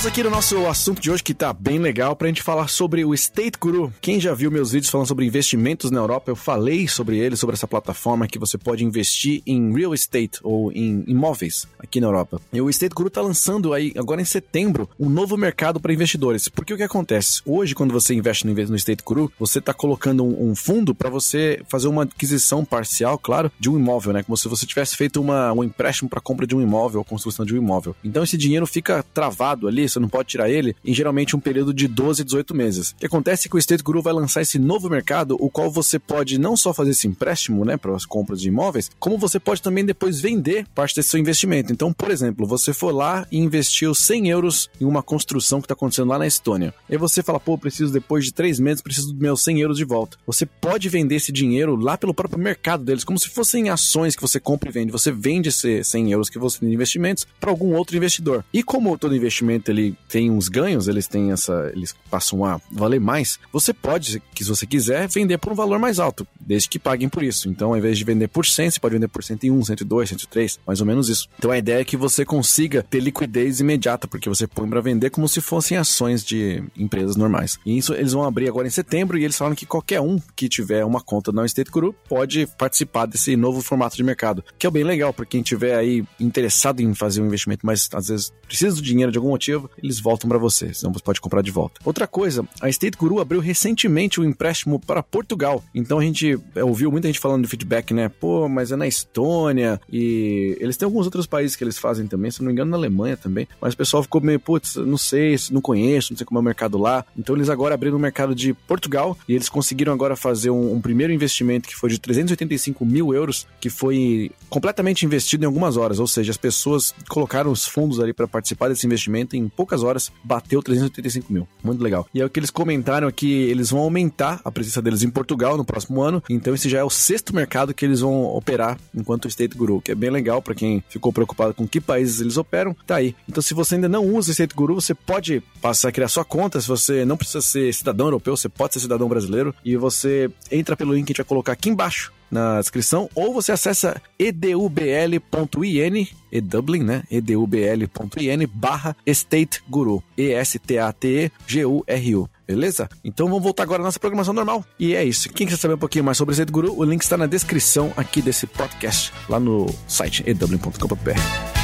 Voltamos aqui no nosso assunto de hoje que tá bem legal pra gente falar sobre o State Guru. Quem já viu meus vídeos falando sobre investimentos na Europa, eu falei sobre ele, sobre essa plataforma que você pode investir em real estate ou em imóveis aqui na Europa. E o State Guru tá lançando aí agora em setembro um novo mercado para investidores. Porque o que acontece? Hoje quando você investe no, State Guru, você tá colocando um, um fundo para você fazer uma aquisição parcial, claro, de um imóvel, né? Como se você tivesse feito uma, um empréstimo para compra de um imóvel ou construção de um imóvel. Então esse dinheiro fica travado ali, você não pode tirar ele em geralmente um período de 12 a 18 meses. O que acontece é que o State Guru vai lançar esse novo mercado, o qual você pode não só fazer esse empréstimo, né, para as compras de imóveis, como você pode também depois vender parte desse seu investimento. Então, por exemplo, você for lá e investiu 100 euros em uma construção que está acontecendo lá na Estônia. E você fala, pô, preciso depois de três meses, preciso dos meus 100 euros de volta. Você pode vender esse dinheiro lá pelo próprio mercado deles, como se fossem ações que você compra e vende. Você vende esses 100 euros que você tem de investimentos para algum outro investidor. E como todo investimento ele tem uns ganhos, eles têm essa, eles passam a valer mais. Você pode, se você quiser, vender por um valor mais alto, desde que paguem por isso. Então, ao invés de vender por 100, você pode vender por 101, 102, 103, mais ou menos isso. Então, a ideia é que você consiga ter liquidez imediata, porque você põe para vender como se fossem ações de empresas normais. E isso eles vão abrir agora em setembro e eles falam que qualquer um que tiver uma conta na State Group pode participar desse novo formato de mercado, que é bem legal para quem tiver aí interessado em fazer um investimento, mas às vezes precisa do dinheiro de algum motivo, eles voltam para você, senão você pode comprar de volta. Outra coisa, a State Guru abriu recentemente o um empréstimo para Portugal. Então a gente é, ouviu muita gente falando de feedback, né? Pô, mas é na Estônia e eles têm alguns outros países que eles fazem também, se não me engano na Alemanha também. Mas o pessoal ficou meio, putz, não sei, não conheço, não sei como é o mercado lá. Então eles agora abriram o mercado de Portugal e eles conseguiram agora fazer um, um primeiro investimento que foi de 385 mil euros, que foi completamente investido em algumas horas, ou seja, as pessoas colocaram os fundos ali para participar desse investimento em poucas horas bateu 385 mil. Muito legal. E é o que eles comentaram aqui, eles vão aumentar a presença deles em Portugal no próximo ano, então esse já é o sexto mercado que eles vão operar enquanto State Guru, que é bem legal para quem ficou preocupado com que países eles operam, tá aí. Então se você ainda não usa State Guru, você pode passar a criar sua conta, se você não precisa ser cidadão europeu, você pode ser cidadão brasileiro, e você entra pelo link que a gente vai colocar aqui embaixo na descrição, ou você acessa edubl.in, edublin, né? edubl.in barra State Guru, E-S-T-A-T-E-G-U-R-U. Beleza? Então vamos voltar agora à nossa programação normal. E é isso. Quem quiser saber um pouquinho mais sobre o State Guru, o link está na descrição aqui desse podcast, lá no site edublin.com.br.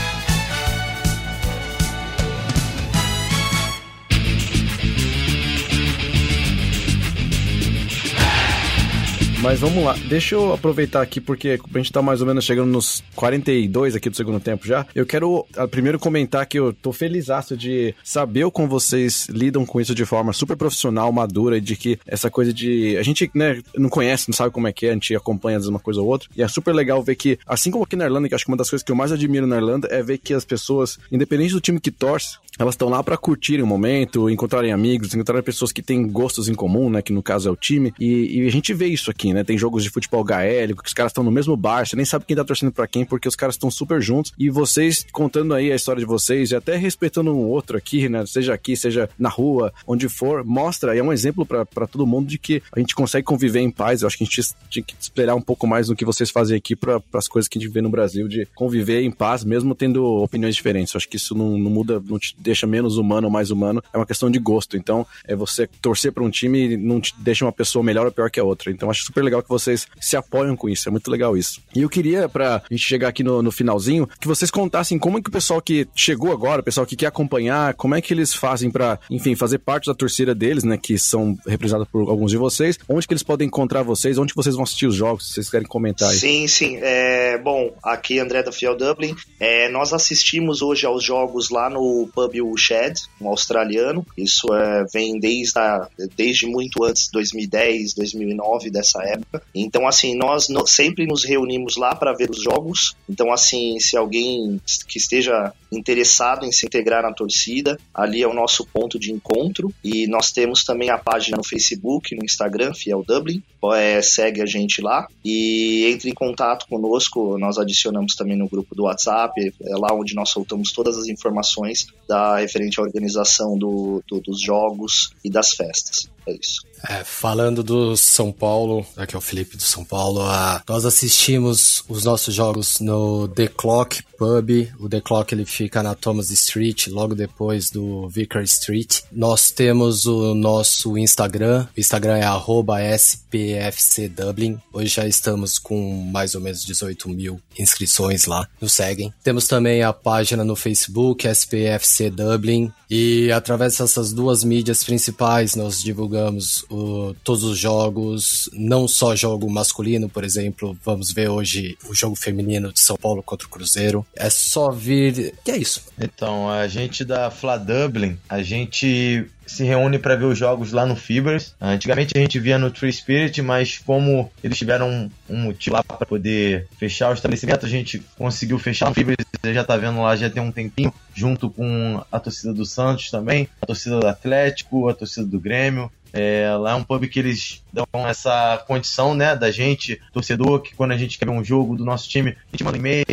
Mas vamos lá, deixa eu aproveitar aqui, porque a gente tá mais ou menos chegando nos 42 aqui do segundo tempo já. Eu quero a, primeiro comentar que eu tô feliz de saber como vocês lidam com isso de forma super profissional, madura, de que essa coisa de. A gente, né, não conhece, não sabe como é que é, a gente acompanha vezes uma coisa ou outra. E é super legal ver que, assim como aqui na Irlanda, que acho que uma das coisas que eu mais admiro na Irlanda é ver que as pessoas, independente do time que torce, elas estão lá para curtirem o momento, encontrarem amigos, encontrarem pessoas que têm gostos em comum, né? Que no caso é o time. E, e a gente vê isso aqui, né? Tem jogos de futebol gaélico, que os caras estão no mesmo bar, você nem sabe quem tá torcendo para quem, porque os caras estão super juntos. E vocês contando aí a história de vocês, e até respeitando um outro aqui, né? Seja aqui, seja na rua, onde for, mostra, e é um exemplo para todo mundo de que a gente consegue conviver em paz. Eu acho que a gente tinha que esperar um pouco mais do que vocês fazem aqui para as coisas que a gente vê no Brasil, de conviver em paz, mesmo tendo opiniões diferentes. Eu acho que isso não, não muda, não te deixa menos humano ou mais humano, é uma questão de gosto. Então, é você torcer para um time e não deixa uma pessoa melhor ou pior que a outra. Então, acho super legal que vocês se apoiam com isso, é muito legal isso. E eu queria, pra gente chegar aqui no, no finalzinho, que vocês contassem como é que o pessoal que chegou agora, o pessoal que quer acompanhar, como é que eles fazem para, enfim, fazer parte da torcida deles, né, que são representados por alguns de vocês, onde que eles podem encontrar vocês, onde vocês vão assistir os jogos, se vocês querem comentar aí. Sim, sim. É, bom, aqui André da Fiel Dublin, é, nós assistimos hoje aos jogos lá no pub o Shed, um australiano. Isso é, vem desde, a, desde muito antes, 2010, 2009, dessa época. Então, assim, nós no, sempre nos reunimos lá para ver os jogos. Então, assim, se alguém que esteja interessado em se integrar na torcida, ali é o nosso ponto de encontro. E nós temos também a página no Facebook, no Instagram, Fiel Dublin. É, segue a gente lá e entre em contato conosco. Nós adicionamos também no grupo do WhatsApp, é lá onde nós soltamos todas as informações da referente à organização do, do, dos jogos e das festas. É isso. É, falando do São Paulo, aqui é o Felipe do São Paulo, a, nós assistimos os nossos jogos no The Clock Pub. O The Clock ele fica na Thomas Street, logo depois do Vicar Street. Nós temos o nosso Instagram, o Instagram é SPFCDublin. Hoje já estamos com mais ou menos 18 mil inscrições lá, nos seguem. Temos também a página no Facebook, SPFC Dublin, e através dessas duas mídias principais nós divulgamos o, todos os jogos, não só jogo masculino, por exemplo, vamos ver hoje o jogo feminino de São Paulo contra o Cruzeiro. É só vir. Que é isso? Então, a gente da Fla Dublin, a gente se reúne para ver os jogos lá no Fibers. Antigamente a gente via no Free Spirit, mas como eles tiveram um, motivo lá para poder fechar o estabelecimento, a gente conseguiu fechar no Fibers. Você já tá vendo lá já tem um tempinho, junto com a torcida do Santos também, a torcida do Atlético, a torcida do Grêmio. É, lá é um pub que eles dão essa condição, né, da gente, torcedor, que quando a gente quer ver um jogo do nosso time, a gente manda e-mail,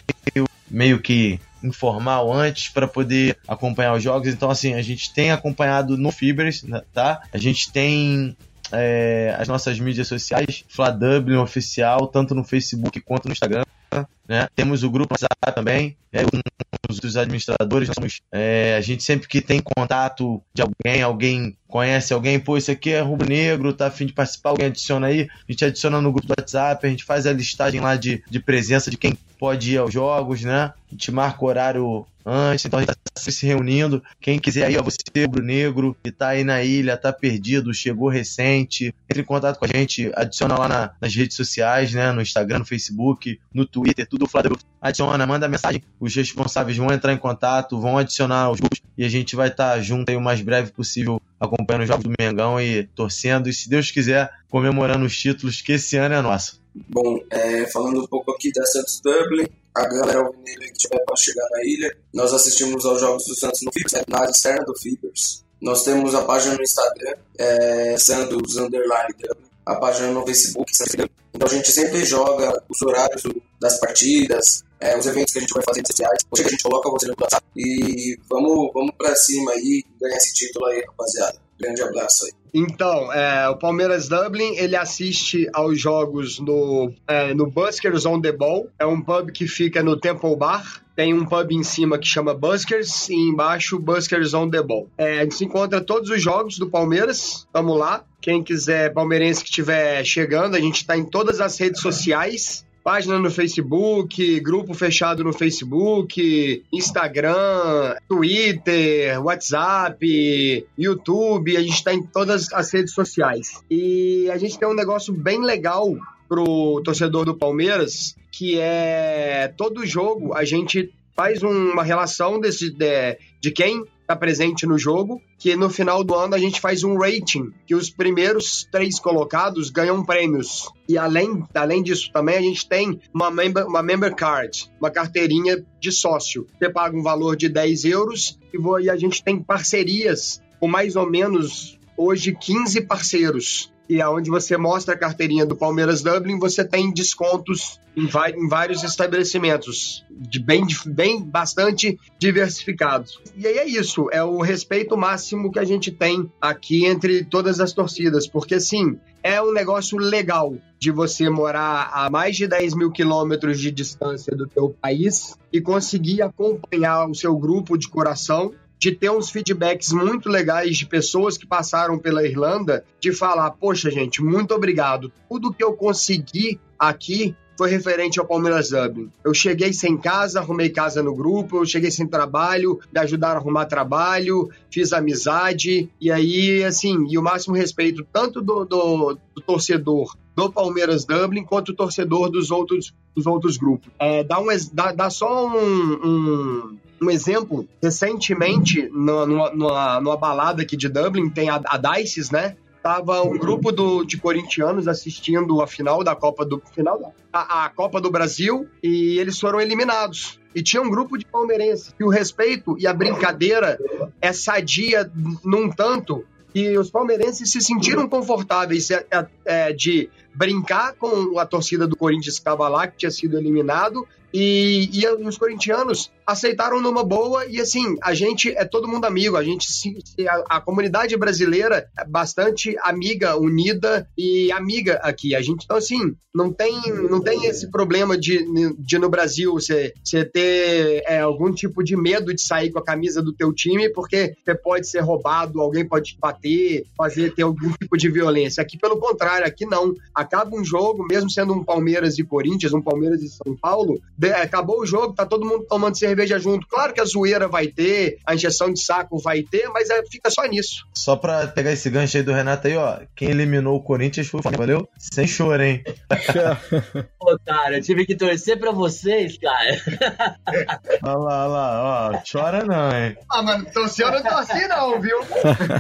meio que informal antes para poder acompanhar os jogos. Então, assim, a gente tem acompanhado no Fibers, né, tá? A gente tem é, as nossas mídias sociais, Fla Dublin Oficial, tanto no Facebook quanto no Instagram. Né? Temos o grupo também, os, os administradores, somos, é, a gente sempre que tem contato de alguém, alguém conhece alguém, pô, isso aqui é rubro-negro, tá afim de participar, alguém adiciona aí, a gente adiciona no grupo do WhatsApp, a gente faz a listagem lá de, de presença de quem pode ir aos jogos, né? A gente marca o horário antes, então a gente tá se reunindo. Quem quiser aí, ó, você rubro-negro que tá aí na ilha, tá perdido, chegou recente, entre em contato com a gente, adiciona lá na, nas redes sociais, né? No Instagram, no Facebook, no Twitter, tudo Flávio. Adiciona, manda mensagem, os responsáveis vão entrar em contato, vão adicionar os grupos e a gente vai estar tá junto aí o mais breve possível acompanhando os jogos do Mengão e torcendo e, se Deus quiser, comemorando os títulos que esse ano é nosso. Bom, é, falando um pouco aqui da Santos Dublin, a galera alvinegra que tiver para chegar na ilha, nós assistimos aos jogos do Santos no Fibers, na área externa do Fibers. Nós temos a página no Instagram, é, Santos Underline a página no Facebook, Então a gente sempre joga os horários das partidas, é, os eventos que a gente vai fazer em sociais, que a gente coloca você no WhatsApp. E vamos, vamos para cima aí, ganhar esse título aí, rapaziada. Grande abraço aí. Então, é, o Palmeiras Dublin, ele assiste aos jogos no, é, no Buskers on the Ball. É um pub que fica no Temple Bar. Tem um pub em cima que chama Buskers e embaixo Buskers on the Ball. É, a gente se encontra todos os jogos do Palmeiras. Vamos lá. Quem quiser, palmeirense que estiver chegando, a gente está em todas as redes sociais página no Facebook, grupo fechado no Facebook, Instagram, Twitter, WhatsApp, YouTube, a gente está em todas as redes sociais. E a gente tem um negócio bem legal pro torcedor do Palmeiras, que é todo jogo a gente faz uma relação desse, de, de quem está presente no jogo, que no final do ano a gente faz um rating, que os primeiros três colocados ganham prêmios. E além, além disso, também a gente tem uma member, uma member card, uma carteirinha de sócio. Você paga um valor de 10 euros e, vou, e a gente tem parcerias com mais ou menos hoje 15 parceiros e aonde você mostra a carteirinha do Palmeiras Dublin, você tem descontos em, em vários estabelecimentos, de bem, bem bastante diversificados. E aí é isso, é o respeito máximo que a gente tem aqui entre todas as torcidas, porque assim, é um negócio legal de você morar a mais de 10 mil quilômetros de distância do teu país e conseguir acompanhar o seu grupo de coração de ter uns feedbacks muito legais de pessoas que passaram pela Irlanda, de falar, poxa, gente, muito obrigado. Tudo que eu consegui aqui foi referente ao Palmeiras Dublin. Eu cheguei sem casa, arrumei casa no grupo, eu cheguei sem trabalho, me ajudaram a arrumar trabalho, fiz amizade, e aí, assim, e o máximo respeito tanto do, do, do torcedor do Palmeiras Dublin quanto o torcedor dos outros, dos outros grupos. É, dá, um, dá, dá só um, um, um exemplo. Recentemente, numa, numa, numa, balada aqui de Dublin, tem a, a Dices, né? Tava um grupo do, de corintianos assistindo a final da Copa do final a, a Copa do Brasil e eles foram eliminados. E tinha um grupo de palmeirenses. E o respeito e a brincadeira é sadia num tanto e os palmeirenses se sentiram confortáveis é, é, é, de brincar com a torcida do Corinthians que estava lá, que tinha sido eliminado, e, e os corintianos aceitaram numa boa e assim, a gente é todo mundo amigo, a gente a, a, comunidade brasileira é bastante amiga, unida e amiga aqui. A gente então assim, não tem não tem esse problema de, de no Brasil você, você ter é, algum tipo de medo de sair com a camisa do teu time porque você pode ser roubado, alguém pode te bater, fazer ter algum tipo de violência. Aqui pelo contrário, aqui não. Acaba um jogo, mesmo sendo um Palmeiras e Corinthians, um Palmeiras e São Paulo, de, acabou o jogo, tá todo mundo tomando cerveja cerveja junto. Claro que a zoeira vai ter, a injeção de saco vai ter, mas é, fica só nisso. Só pra pegar esse gancho aí do Renato aí, ó. Quem eliminou o Corinthians foi o Flamengo, valeu? Sem choro, hein? Pô, cara, eu tive que torcer pra vocês, cara. olha lá, olha lá, ó. Chora não, hein? Ah, mano, torceu não torci não, viu?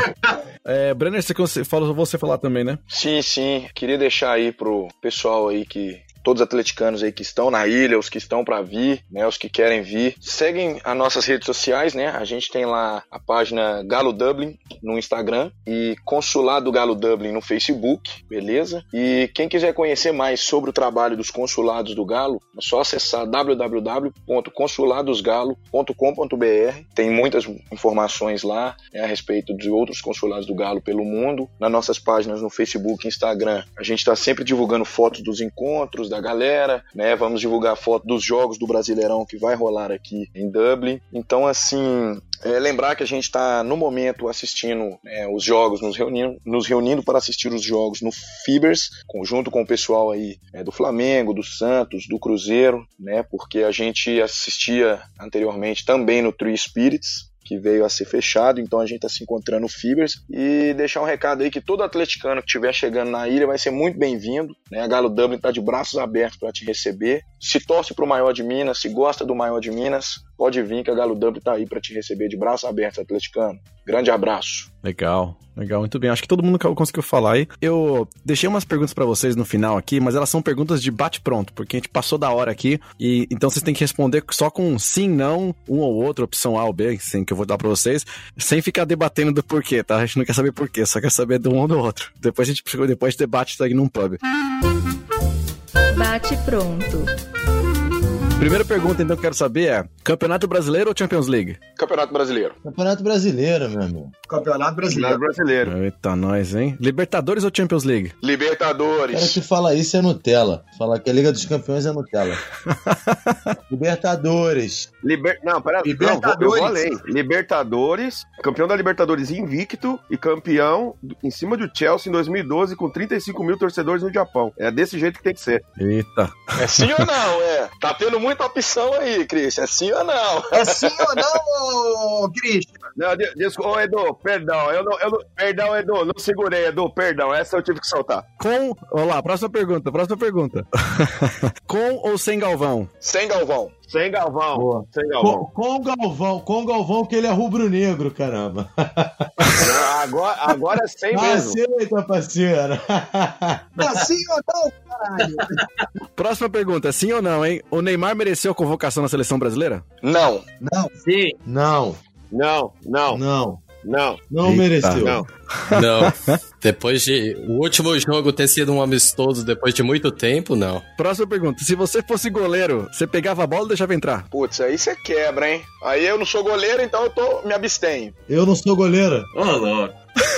é, Brenner, você falou você falar também, né? Sim, sim. Queria deixar aí pro pessoal aí que todos os atleticanos aí que estão na ilha, os que estão para vir, né, os que querem vir. Seguem as nossas redes sociais, né? A gente tem lá a página Galo Dublin no Instagram e Consulado Galo Dublin no Facebook, beleza? E quem quiser conhecer mais sobre o trabalho dos consulados do Galo, é só acessar www.consuladosgalo.com.br. Tem muitas informações lá né, a respeito de outros consulados do Galo pelo mundo. Nas nossas páginas no Facebook e Instagram, a gente está sempre divulgando fotos dos encontros, da galera, né? Vamos divulgar foto dos jogos do Brasileirão que vai rolar aqui em Dublin. Então, assim, é, lembrar que a gente está no momento assistindo né, os jogos, nos reunindo, nos reunindo para assistir os jogos no Fibers, junto com o pessoal aí é, do Flamengo, do Santos, do Cruzeiro, né? Porque a gente assistia anteriormente também no Three Spirits, que veio a ser fechado, então a gente está se encontrando no Fibers e deixar um recado aí que todo atleticano que estiver chegando na ilha vai ser muito bem-vindo, né? A Galo Dublin está de braços abertos para te receber. Se torce para o maior de Minas, se gosta do maior de Minas, pode vir que a Galo Dublin está aí para te receber de braços abertos, atleticano. Grande abraço. Legal, legal, muito bem. Acho que todo mundo conseguiu falar aí. Eu deixei umas perguntas para vocês no final aqui, mas elas são perguntas de bate-pronto, porque a gente passou da hora aqui e então vocês têm que responder só com sim, não, um ou outro, opção A ou B, sim, que eu vou dar para vocês, sem ficar debatendo do porquê, tá? A gente não quer saber porquê, só quer saber do um ou do outro. Depois a gente depois debate isso aí num pub. Bate pronto. Primeira pergunta, então, que eu quero saber é: Campeonato Brasileiro ou Champions League? Campeonato Brasileiro. Campeonato Brasileiro, meu amigo. Campeonato Brasileiro. brasileiro. Eita, nós, hein? Libertadores ou Champions League? Libertadores. O cara que fala isso é Nutella. Falar que a Liga dos Campeões é Nutella. Libertadores. Liber... Não, pera, Libertadores. Não, eu vou além. Libertadores, campeão da Libertadores invicto e campeão em cima do Chelsea em 2012 com 35 mil torcedores no Japão. É desse jeito que tem que ser. Eita. É sim ou não? É. Tá tendo muita opção aí, Christian. É sim ou não? É sim ou não, Christian? Não, desculpa, Edu, perdão. Eu não, eu não, perdão, Edu, não segurei, Edu, perdão. Essa eu tive que soltar. Com. Olá, próxima pergunta, próxima pergunta. com ou sem Galvão? Sem Galvão. Sem Galvão. Boa. Sem Galvão. Com, com Galvão, com Galvão, que ele é rubro-negro, caramba. Não, agora, agora é sem mesmo. Aceita, parceiro. Tá sim ou não, caralho? Próxima pergunta, sim ou não, hein? O Neymar mereceu a convocação na seleção brasileira? Não. Não. Sim. Não. Não, não. Não. Não. Não Eita. mereceu. Não. Não. Depois de o último jogo ter sido um amistoso depois de muito tempo, não. Próxima pergunta. Se você fosse goleiro, você pegava a bola ou deixava entrar? Putz, aí você quebra, hein? Aí eu não sou goleiro, então eu tô me abstenho. Eu não sou goleiro. Ô, oh, louco.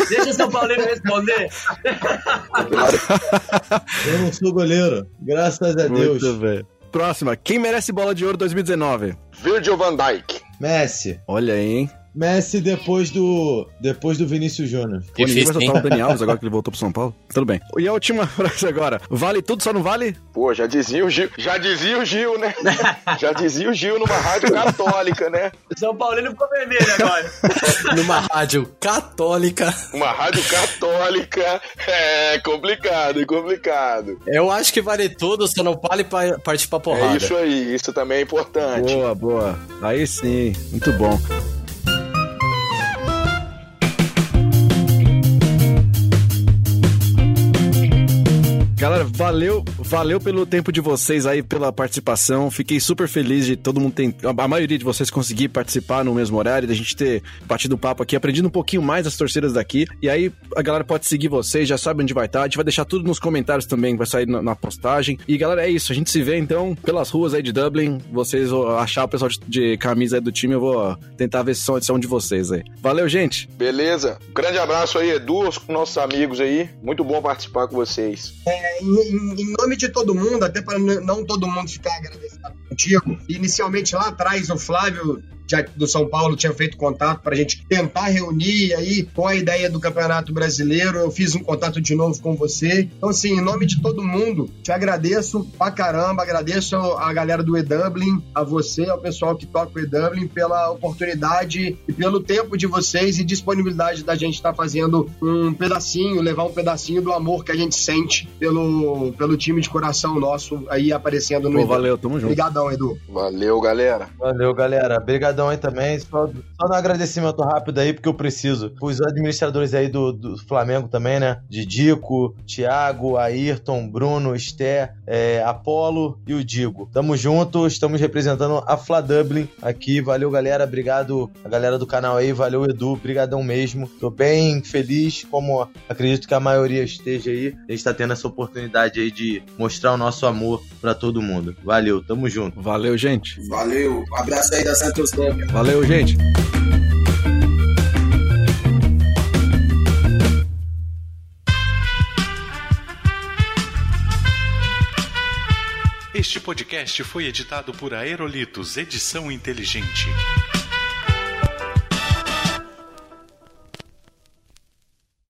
Deixa o São Paulino responder. eu não sou goleiro. Graças a Deus. Muito bem. Próxima. Quem merece bola de ouro 2019? Virgil van Dijk. Messi. Olha aí, hein? Messi depois do depois do Vinícius Júnior. Pô, ninguém vai soltar o Dani Alves agora que ele voltou pro São Paulo? Tudo bem. E a última frase agora. Vale tudo, só não vale? Pô, já dizia o Gil, já dizia o Gil, né? já dizia o Gil numa rádio católica, né? São Paulino ficou vermelho agora. numa rádio católica. Uma rádio católica. É complicado, é complicado. Eu acho que vale tudo, só não vale pra partir pra porrada. É isso aí, isso também é importante. Boa, boa. Aí sim, muito bom. Galera, valeu, valeu pelo tempo de vocês aí, pela participação. Fiquei super feliz de todo mundo ter, a maioria de vocês conseguir participar no mesmo horário, da gente ter batido papo aqui, aprendido um pouquinho mais das torcidas daqui. E aí a galera pode seguir vocês, já sabe onde vai estar. A gente vai deixar tudo nos comentários também, vai sair na, na postagem. E galera, é isso. A gente se vê então pelas ruas aí de Dublin. Vocês vão achar o pessoal de, de camisa aí do time, eu vou tentar ver se são, são de vocês aí. Valeu, gente. Beleza. grande abraço aí, Edu, com nossos amigos aí. Muito bom participar com vocês. É, em, em, nome de todo mundo, até para não todo mundo ficar agradecido contigo, inicialmente lá atrás o Flávio já do São Paulo tinha feito contato para a gente tentar reunir aí com a ideia do Campeonato Brasileiro. Eu fiz um contato de novo com você. Então, assim, em nome de todo mundo, te agradeço pra caramba, agradeço a galera do E-Dublin, a você, ao pessoal que toca o E-Dublin, pela oportunidade e pelo tempo de vocês e disponibilidade da gente estar tá fazendo um pedacinho, levar um pedacinho do amor que a gente sente pelo, pelo time de coração nosso aí aparecendo no Pô, Valeu, tamo junto. Obrigadão, Edu. Valeu, galera. Valeu, galera. Obrigado obrigadão aí também. Só, só um agradecimento rápido aí, porque eu preciso. Os administradores aí do, do Flamengo também, né? Didico, Thiago, Ayrton, Bruno, Esté, é, Apolo e o Digo. Tamo junto, estamos representando a Fla Dublin aqui. Valeu, galera. Obrigado a galera do canal aí. Valeu, Edu. Obrigadão mesmo. Tô bem feliz, como acredito que a maioria esteja aí. A gente tá tendo essa oportunidade aí de mostrar o nosso amor para todo mundo. Valeu, tamo junto. Valeu, gente. Valeu. Um abraço aí da Santos Valeu, gente. Este podcast foi editado por Aerolitos Edição Inteligente.